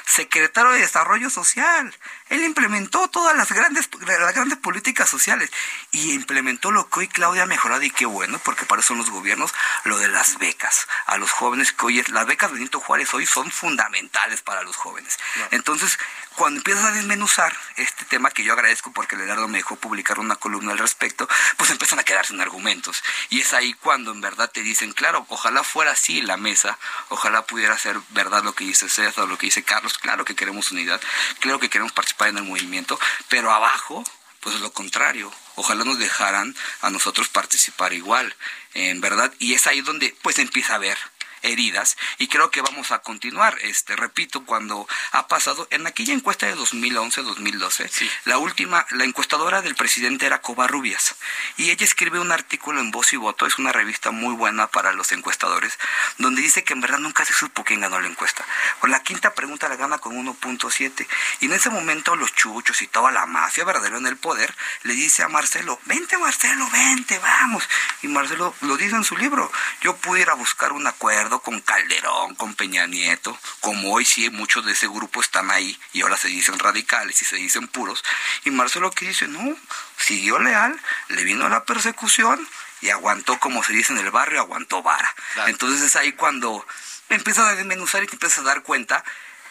secretario de Desarrollo Social. Él implementó todas las grandes, las grandes políticas sociales y implementó lo que hoy Claudia ha mejorado y qué bueno, porque para eso son los gobiernos, lo de las becas. A los jóvenes que hoy, las becas de Benito Juárez hoy son fundamentales para los jóvenes. Entonces, cuando empiezas a desmenuzar este tema, que yo agradezco porque Leonardo me dejó publicar una columna al respecto, pues empiezan a quedarse en argumentos. Y es ahí cuando en verdad te dicen, claro, ojalá fuera así la mesa, ojalá pudiera ser verdad lo que dice César, lo que dice Carlos, claro que queremos unidad, claro que queremos participar en el movimiento, pero abajo, pues lo contrario, ojalá nos dejaran a nosotros participar igual, en verdad, y es ahí donde pues empieza a ver heridas y creo que vamos a continuar. Este, repito, cuando ha pasado en aquella encuesta de 2011-2012, la última, la encuestadora del presidente era Covarrubias y ella escribe un artículo en Voz y Voto, es una revista muy buena para los encuestadores, donde dice que en verdad nunca se supo quién ganó la encuesta. Por la quinta pregunta la gana con 1.7 y en ese momento los chuchos y toda la mafia verdadera en el poder le dice a Marcelo, vente Marcelo, vente, vamos. Y Marcelo lo dice en su libro, yo pude ir a buscar un acuerdo con Calderón, con Peña Nieto, como hoy sí muchos de ese grupo están ahí y ahora se dicen radicales y se dicen puros. Y Marcelo que dice, no, siguió leal, le vino la persecución y aguantó, como se dice en el barrio, aguantó vara. Entonces es ahí cuando empiezas a desmenuzar y te empiezas a dar cuenta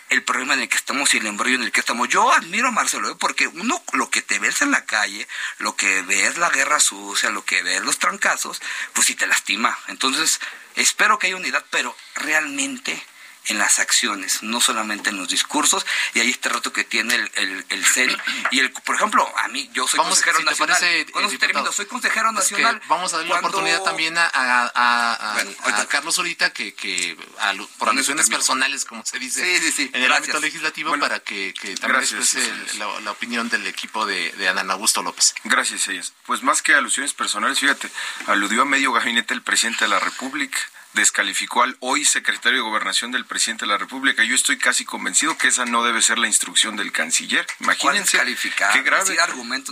el problema en el que estamos y el embrollo en el que estamos. Yo admiro a Marcelo, ¿eh? porque uno lo que te ves en la calle, lo que ves la guerra sucia, lo que ves los trancazos, pues sí te lastima. Entonces, espero que haya unidad, pero realmente en las acciones, no solamente en los discursos, y ahí este rato que tiene el, el, el CEN. Y el, por ejemplo, a mí, yo soy consejero nacional. termino, soy consejero nacional. vamos a darle la oportunidad también a, a, a, Carlos Solita, que, que por alusiones personales, como se dice en el ámbito legislativo, para que, que también exprese la, la, opinión del equipo de, de Ana Augusto López. Gracias, ellas. Pues más que alusiones personales, fíjate, aludió a medio gabinete el presidente de la República descalificó al hoy secretario de Gobernación del presidente de la República. Yo estoy casi convencido que esa no debe ser la instrucción del canciller. Imagínense qué grave.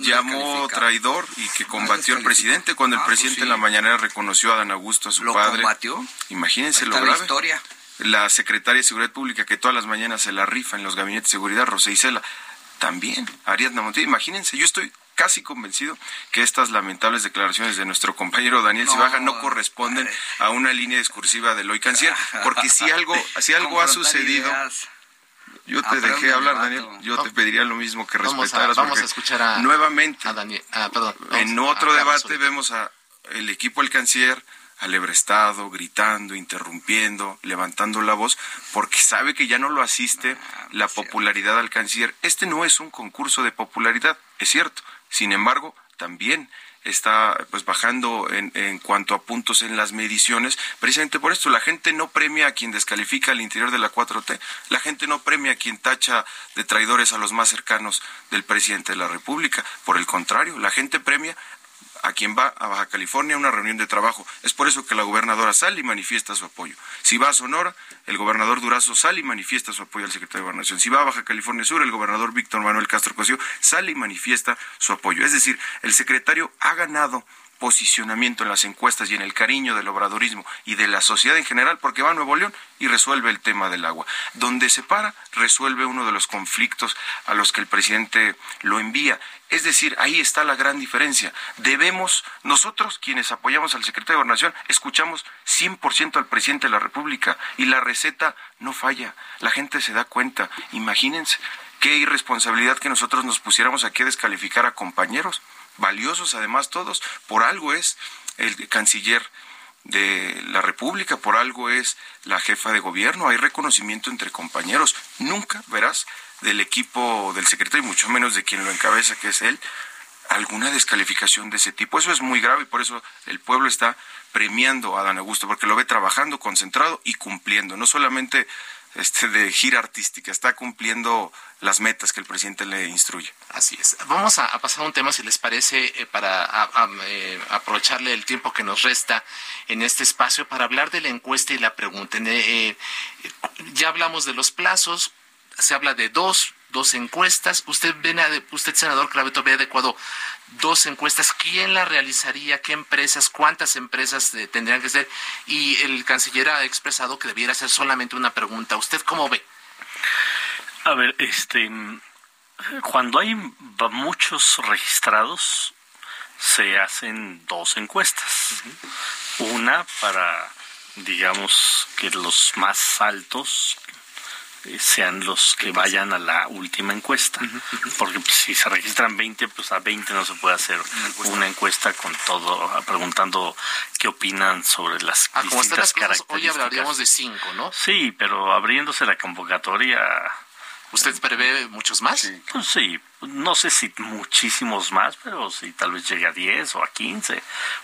Llamó traidor y que combatió al presidente cuando el ah, pues presidente en la mañana reconoció a Dan Augusto, a su ¿Lo padre. combatió? Imagínense lo grave. La secretaria de Seguridad Pública que todas las mañanas se la rifa en los gabinetes de seguridad, Rosa Isela, también, Ariadna Montiel. Imagínense, yo estoy casi convencido que estas lamentables declaraciones de nuestro compañero Daniel Cibaja no corresponden a una línea discursiva del hoy canciller, porque si algo, si algo ha sucedido... Yo te dejé hablar, Daniel. Yo te pediría lo mismo que respetaras. Vamos a, escuchar a, nuevamente. Daniel. Ah, perdón, en otro debate vemos a el equipo del canciller alebrestado, gritando, interrumpiendo, levantando la voz, porque sabe que ya no lo asiste ah, la popularidad al canciller. Este no es un concurso de popularidad, es cierto, sin embargo, también está pues bajando en, en, cuanto a puntos en las mediciones, precisamente por esto, la gente no premia a quien descalifica al interior de la 4T, la gente no premia a quien tacha de traidores a los más cercanos del presidente de la República, por el contrario, la gente premia a quien va a Baja California a una reunión de trabajo. Es por eso que la gobernadora sale y manifiesta su apoyo. Si va a Sonora, el gobernador Durazo sale y manifiesta su apoyo al secretario de Gobernación. Si va a Baja California Sur, el gobernador Víctor Manuel Castro Cosío sale y manifiesta su apoyo. Es decir, el secretario ha ganado posicionamiento en las encuestas y en el cariño del obradorismo y de la sociedad en general, porque va a Nuevo León y resuelve el tema del agua. Donde se para, resuelve uno de los conflictos a los que el presidente lo envía. Es decir, ahí está la gran diferencia. Debemos, nosotros quienes apoyamos al secretario de Gobernación, escuchamos 100% al presidente de la República y la receta no falla. La gente se da cuenta. Imagínense qué irresponsabilidad que nosotros nos pusiéramos aquí a descalificar a compañeros valiosos además todos, por algo es el canciller de la República, por algo es la jefa de gobierno, hay reconocimiento entre compañeros. Nunca verás del equipo del secretario, y mucho menos de quien lo encabeza, que es él, alguna descalificación de ese tipo. Eso es muy grave y por eso el pueblo está premiando a Dan Augusto, porque lo ve trabajando, concentrado y cumpliendo, no solamente este, de gira artística, está cumpliendo las metas que el presidente le instruye. Así es. Vamos a, pasar a un tema, si les parece, eh, para eh, aprovecharle el tiempo que nos resta en este espacio para hablar de la encuesta y la pregunta. Eh, Ya hablamos de los plazos, se habla de dos, dos encuestas. Usted, ve, usted senador Claveto, ve adecuado dos encuestas. ¿Quién las realizaría? ¿Qué empresas? ¿Cuántas empresas tendrían que ser? Y el canciller ha expresado que debiera ser solamente una pregunta. ¿Usted cómo ve? A ver, este, cuando hay muchos registrados, se hacen dos encuestas. Una para, digamos, que los más altos sean los que vayan a la última encuesta. Porque pues, si se registran 20, pues a 20 no se puede hacer una encuesta, con todo, preguntando qué opinan sobre las ah, distintas características. Hoy hablaríamos de 5, ¿no? Sí, pero abriéndose la convocatoria ¿Usted prevé muchos más? Sí. Pues sí, no sé si muchísimos más, pero sí, tal vez llegue a 10 o a 15.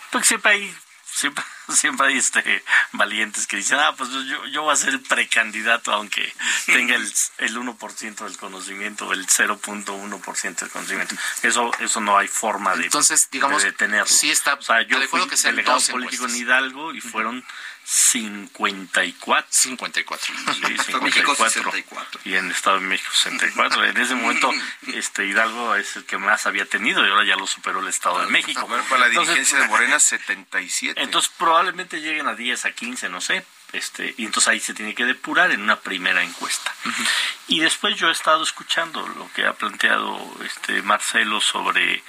Porque siempre hay, siempre, siempre hay este, valientes que dicen, ah, pues yo, yo voy a ser precandidato aunque tenga el, el 1% del conocimiento o el 0.1% del conocimiento. Eso, eso no hay forma de, Entonces, digamos, detenerlo. Sí está o sea, yo fui que delegado político en Hidalgo y fueron 54. 54. Sí, 54. Y en Estado de México 64. En ese momento este Hidalgo es el que más había tenido y ahora ya lo superó el Estado de México. Para la dirigencia de Morena 77. Entonces probablemente lleguen a 10, a 15, no sé. Este, y entonces ahí se tiene que depurar en una primera encuesta. Y después yo he estado escuchando lo que ha planteado este Marcelo sobre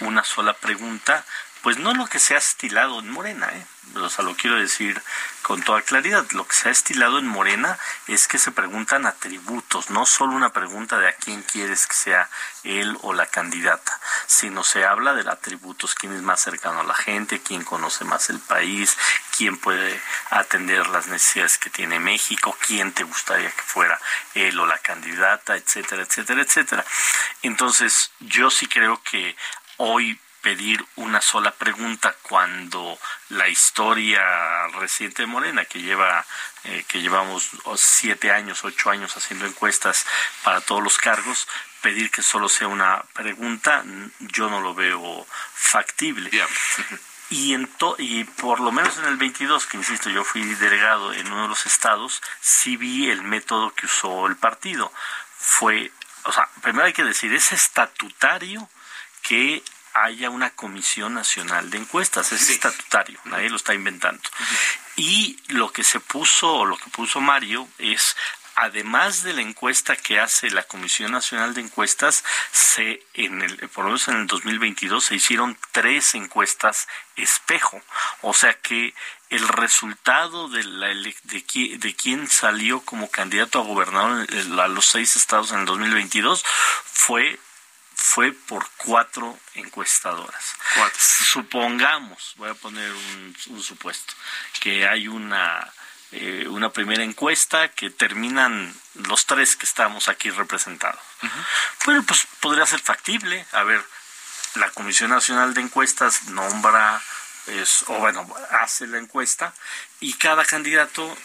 una sola pregunta pues no lo que se ha estilado en Morena, ¿eh? o sea, lo quiero decir con toda claridad, lo que se ha estilado en Morena es que se preguntan atributos, no solo una pregunta de a quién quieres que sea él o la candidata, sino se habla de atributos, quién es más cercano a la gente, quién conoce más el país, quién puede atender las necesidades que tiene México, quién te gustaría que fuera él o la candidata, etcétera, etcétera, etcétera. Entonces, yo sí creo que hoy pedir una sola pregunta cuando la historia reciente de Morena, que lleva eh, que llevamos siete años, ocho años haciendo encuestas para todos los cargos, pedir que solo sea una pregunta, yo no lo veo factible. Y, en y por lo menos en el 22, que insisto, yo fui delegado en uno de los estados, sí vi el método que usó el partido. Fue, o sea, primero hay que decir, es estatutario que haya una comisión nacional de encuestas, es estatutario, nadie lo está inventando. Y lo que se puso, o lo que puso Mario, es además de la encuesta que hace la Comisión Nacional de Encuestas, se en el, por lo menos en el 2022 se hicieron tres encuestas espejo, o sea que el resultado de, la de, de quién salió como candidato a gobernador a los seis estados en el 2022 fue fue por cuatro encuestadoras. Supongamos, voy a poner un, supuesto, que hay una, eh, una primera encuesta que terminan los tres que estamos aquí representados. Bueno, pues podría ser factible. A ver, la Comisión Nacional de Encuestas nombra, es, o bueno, hace la encuesta y cada candidato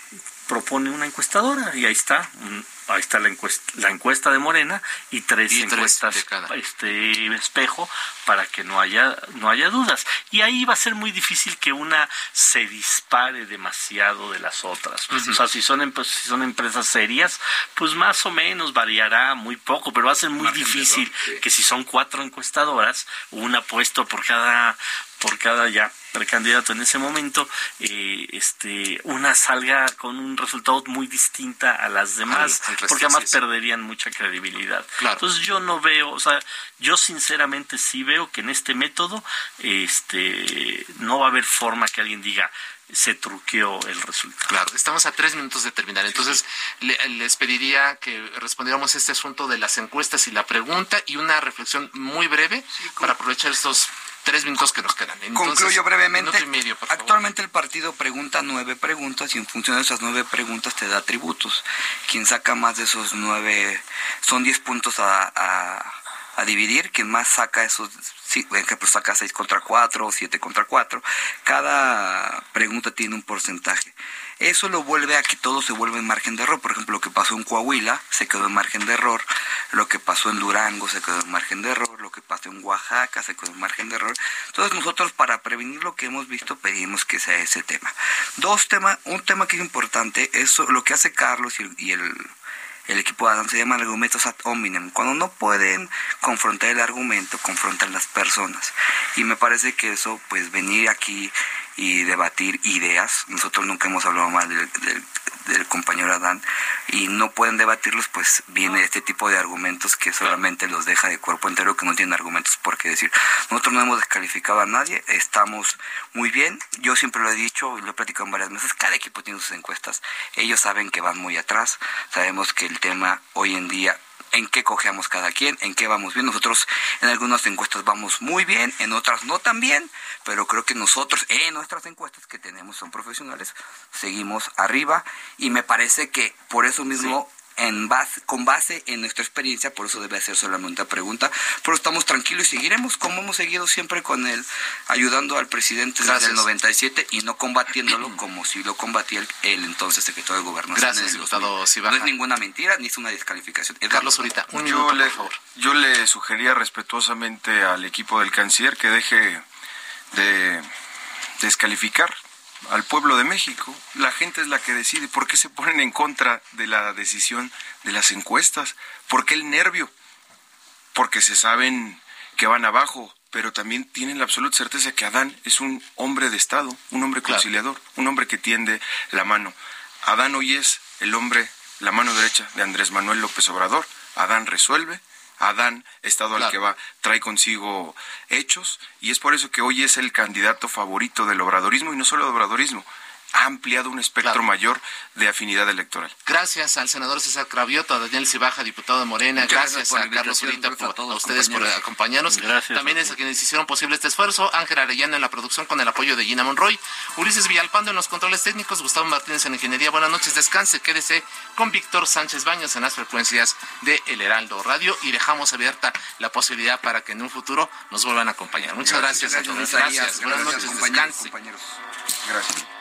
propone una encuestadora y ahí está, ahí está la encuesta, la encuesta de Morena y tres encuestas de cada. este espejo para que no haya no haya dudas. Y ahí va a ser muy difícil que una se dispare demasiado de las otras. O sea si son si son empresas serias pues más o menos variará muy poco pero va a ser muy difícil que si son cuatro encuestadoras una puesto por cada por cada ya precandidato en ese momento, eh, este, una salga con un resultado muy distinta a las demás, porque además perderían mucha credibilidad. Entonces yo no veo, o sea, yo sinceramente sí veo que en este método, este, no va a haber forma que alguien diga, se truqueó el resultado. Claro, estamos a tres minutos de terminar. Entonces, les pediría que respondiéramos este asunto de las encuestas y la pregunta y una reflexión muy breve para aprovechar estos tres minutos que nos quedan. Concluyo brevemente. Actualmente el partido pregunta nueve preguntas y en función de esas nueve preguntas te da atributos. Quien saca más de esos nueve, son diez puntos a, a, dividir. Quien más saca esos, por ejemplo, saca seis contra cuatro o siete contra cuatro. Cada pregunta tiene un porcentaje. Eso lo vuelve a que todo se vuelve en margen de error. Por ejemplo, lo que pasó en Coahuila se quedó en margen de error, lo que pasó en Durango se quedó en margen de error, lo que pasó en Oaxaca se quedó en margen de error. Entonces nosotros para prevenir lo que hemos visto pedimos que sea ese tema. Dos temas, un tema que es importante es lo que hace Carlos y el, el equipo de Adán se llama argumentos ad hominem. Cuando no pueden confrontar el argumento, confrontan las personas. Y me parece que eso, pues venir aquí y debatir ideas. Nosotros nunca hemos hablado mal del, compañero Adán y no pueden debatirlos, pues viene este tipo de argumentos que solamente los deja de cuerpo entero, que no tienen argumentos por qué decir. Nosotros no hemos descalificado a nadie, estamos muy bien. Yo siempre lo he dicho lo he platicado en varias meses, cada equipo tiene sus encuestas. Ellos saben que van muy atrás, sabemos que el tema hoy en día en qué cogeamos cada quien, en qué vamos bien. Nosotros en algunas encuestas vamos muy bien, en otras no tan bien, pero creo que nosotros en nuestras encuestas que tenemos son profesionales, seguimos arriba y me parece que por eso mismo en base, con base en nuestra experiencia, por eso debe hacer solamente una pregunta, pero estamos tranquilos y seguiremos como hemos seguido siempre con él, ayudando al presidente desde el 97 y no combatiéndolo como si lo combatía el, entonces secretario de Gobernación. Gracias, diputado No es ninguna mentira ni es una descalificación. Carlos ahorita un yo minuto, le, por favor. Yo le sugería respetuosamente al equipo del canciller que deje de descalificar al pueblo de México. La gente es la que decide. ¿Por qué se ponen en contra de la decisión de las encuestas? ¿Por qué el nervio? Porque se saben que van abajo, pero también tienen la absoluta certeza que Adán es un hombre de Estado, un hombre conciliador, un hombre que tiende la mano. Adán hoy es el hombre, la mano derecha de Andrés Manuel López Obrador. Adán resuelve, Adán, estado al que va, trae consigo hechos, y es por eso que hoy es el candidato favorito del obradorismo, y no solo del obradorismo, ha ampliado un espectro mayor de afinidad electoral. Gracias al senador César Cravioto, a Daniel Cibaja, diputado de Morena, gracias, a Carlos Zurita, por, a, ustedes por acompañarnos. Gracias, También es a quienes hicieron posible este esfuerzo, Ángel Arellano en la producción con el apoyo de Gina Monroy, Ulises Villalpando en los controles técnicos, Gustavo Martínez en Ingeniería. Buenas noches, descanse, quédese con Víctor Sánchez Baños en las frecuencias de El Heraldo Radio y dejamos abierta la posibilidad para que en un futuro nos vuelvan a acompañar. Muchas gracias, a todos. Gracias. Buenas noches, descanse. compañeros. Gracias.